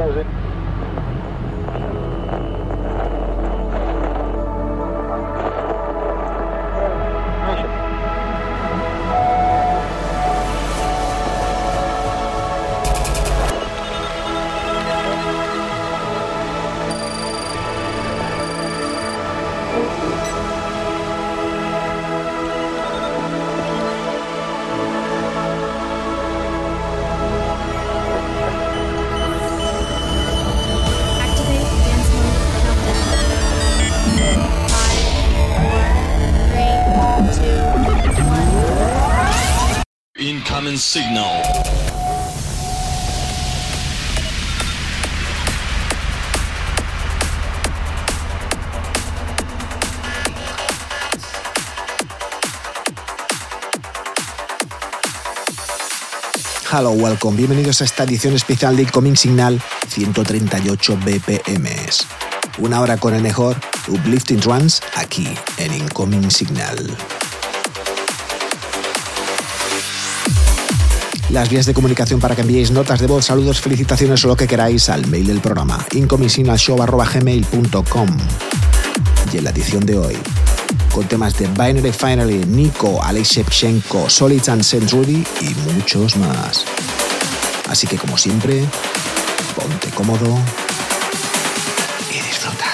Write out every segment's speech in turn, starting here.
does it. Signal. Hello, welcome. Bienvenidos a esta edición especial de Incoming Signal 138 BPMs. Una hora con el mejor Uplifting Trance aquí en Incoming Signal. Las vías de comunicación para que enviéis notas de voz, saludos, felicitaciones o lo que queráis al mail del programa incomingsignalshow.gmail.com Y en la edición de hoy, con temas de Binary Finally, Nico, Alex Shevchenko, Solid and Century y muchos más. Así que como siempre, ponte cómodo y disfruta.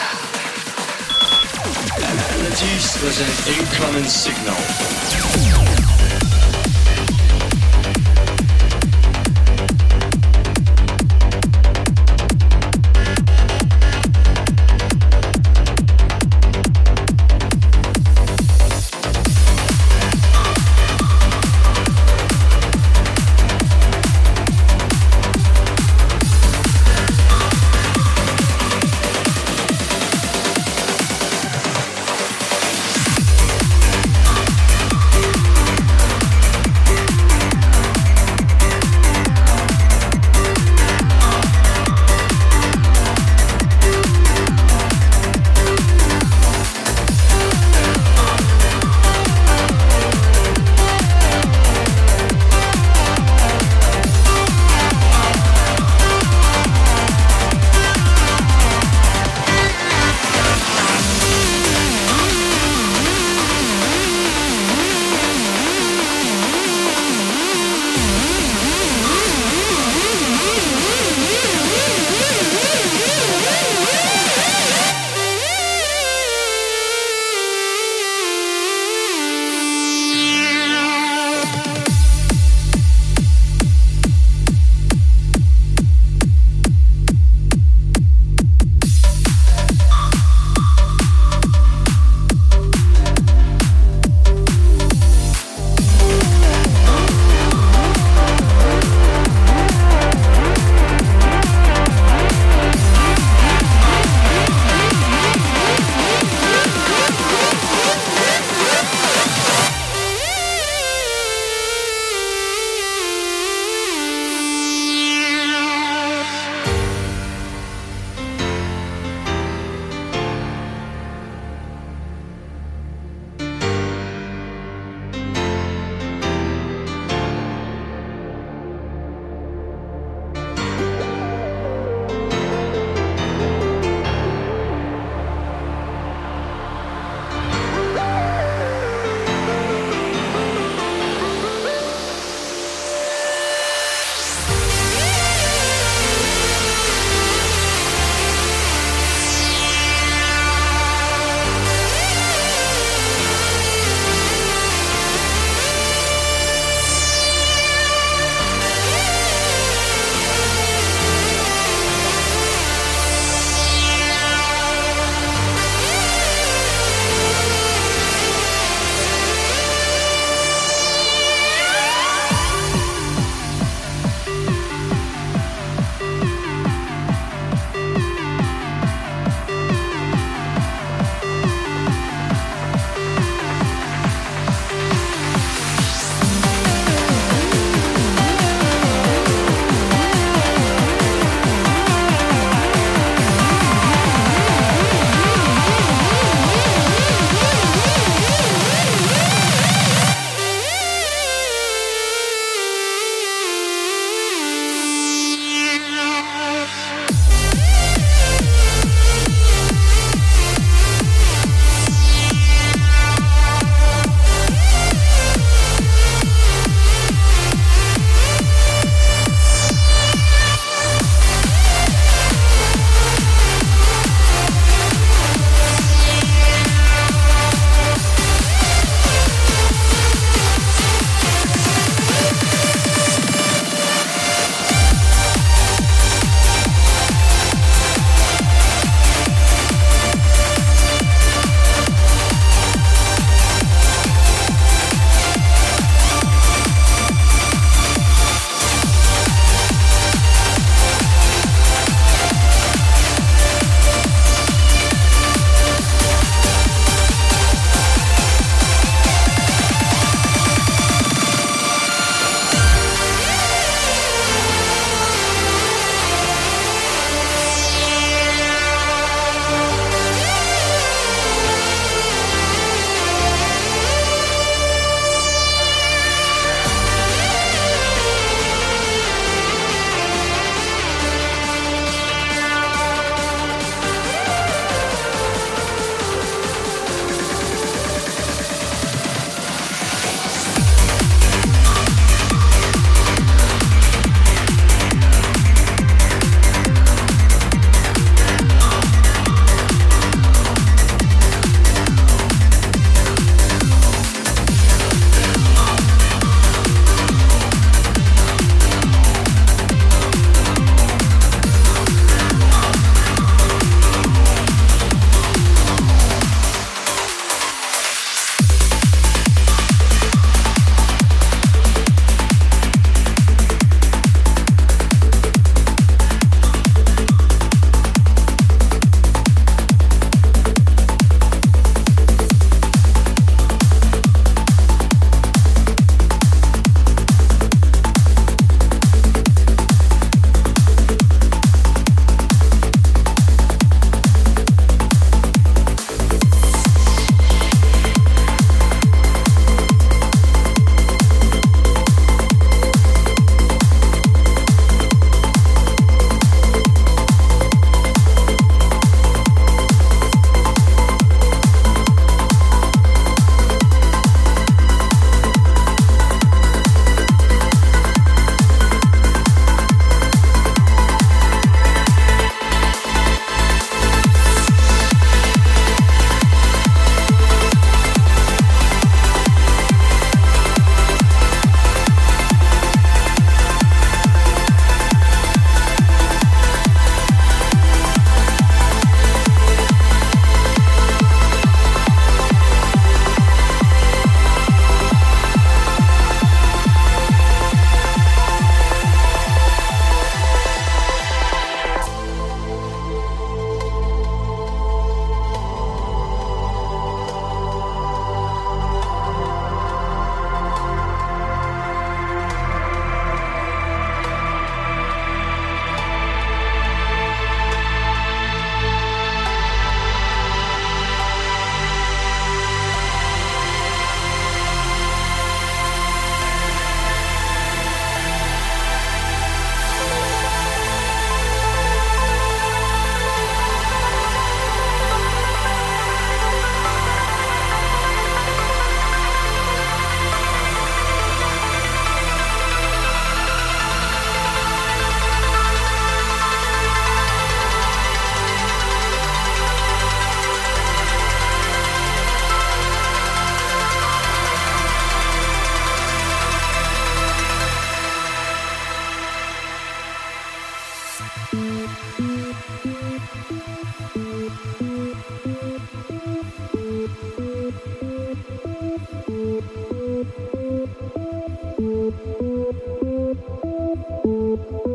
Thank you.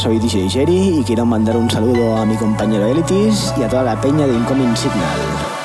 Soy DJ Jerry y quiero mandar un saludo a mi compañero Elitis y a toda la peña de Incoming Signal.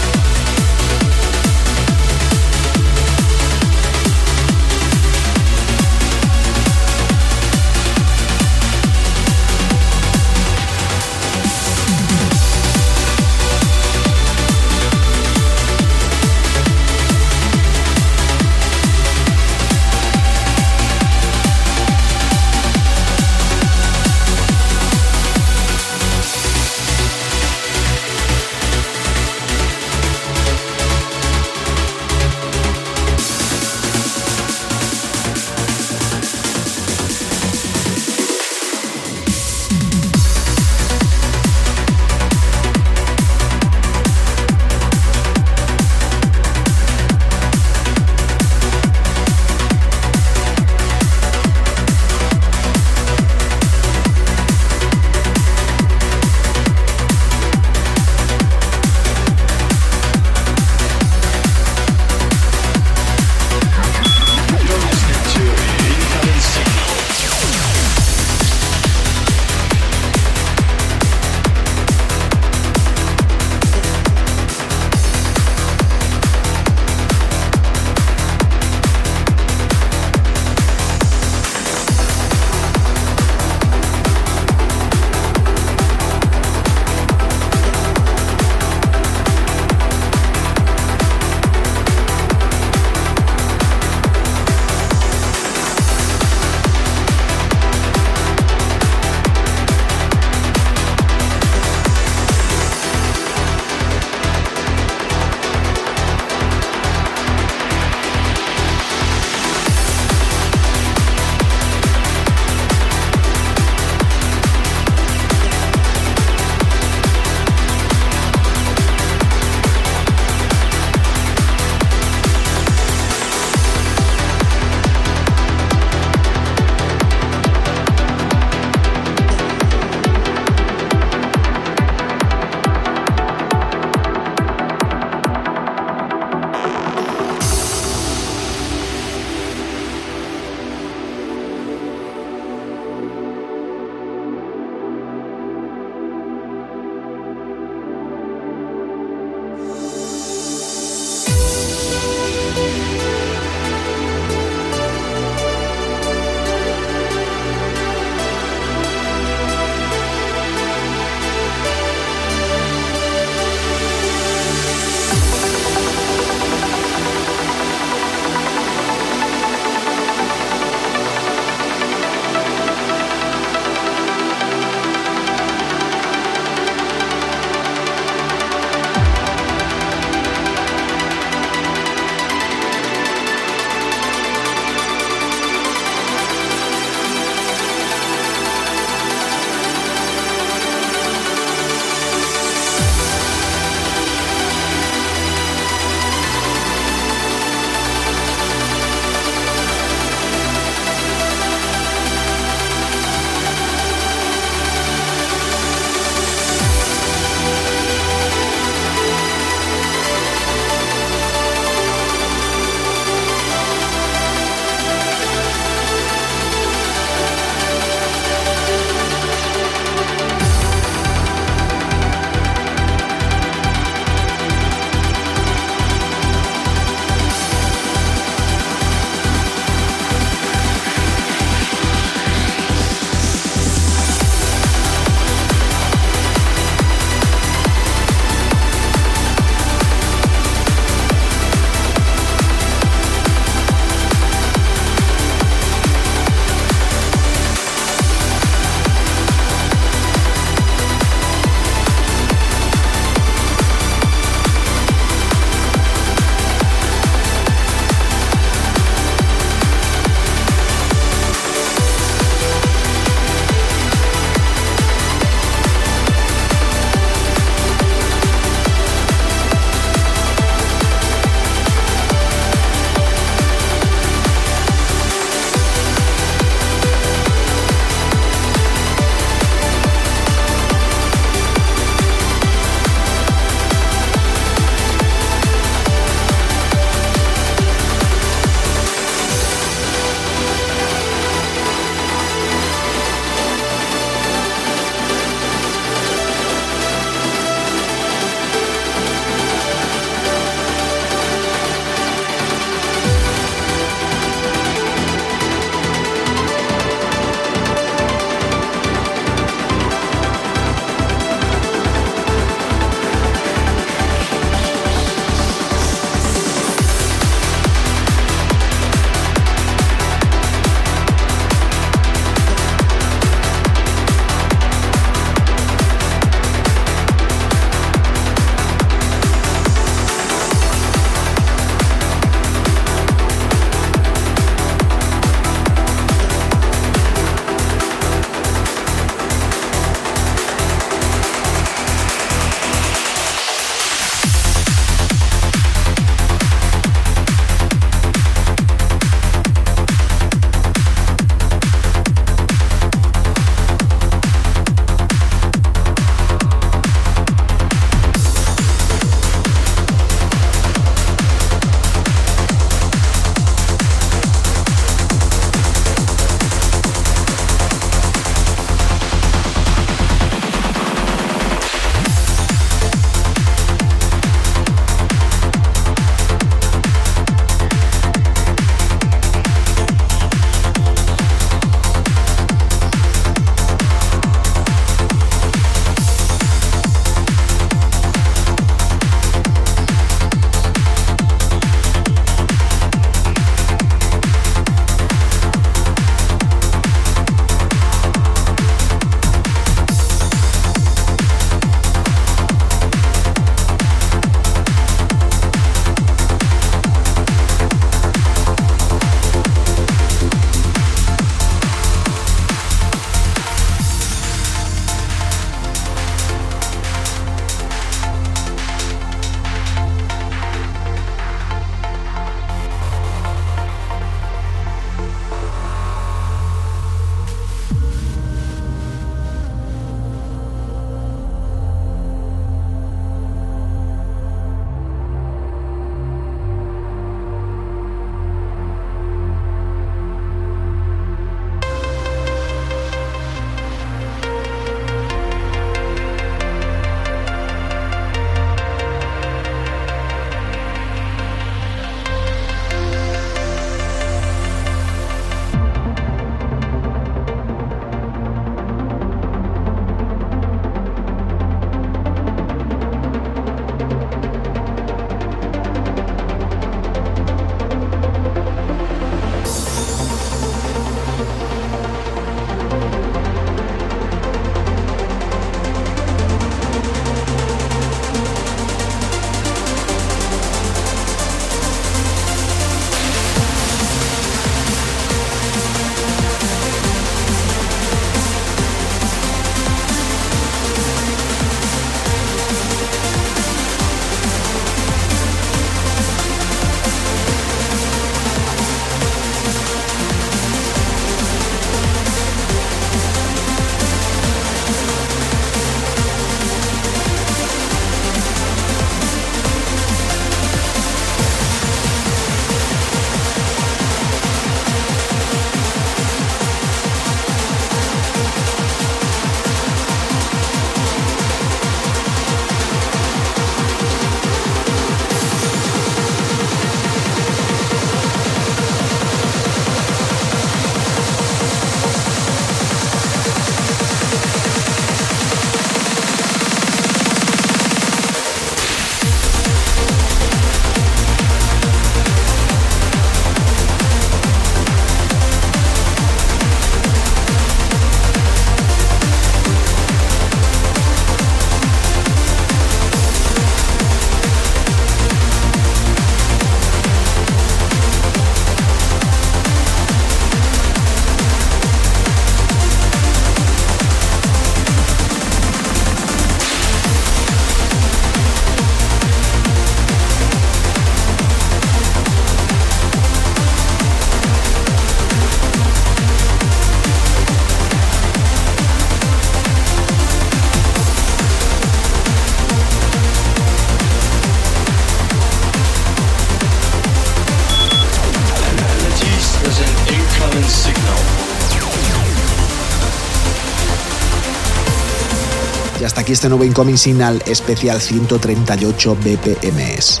Este nuevo Incoming Signal especial 138 BPMs.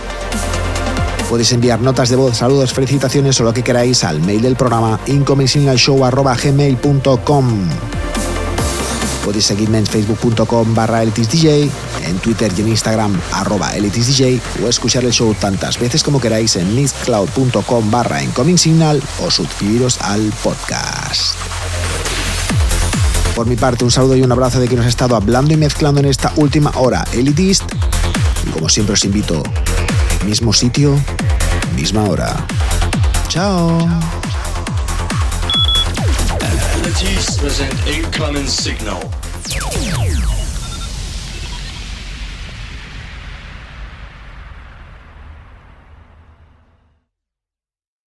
Podéis enviar notas de voz, saludos, felicitaciones o lo que queráis al mail del programa incomingsignalshow.gmail.com Podéis seguirme en facebook.com barra elitisdj, en Twitter y en Instagram arroba o escuchar el show tantas veces como queráis en mixcloud.com barra incoming signal o suscribiros al podcast. Por mi parte, un saludo y un abrazo de quien nos ha estado hablando y mezclando en esta última hora, Elitist. Y como siempre os invito, mismo sitio, misma hora. Chao.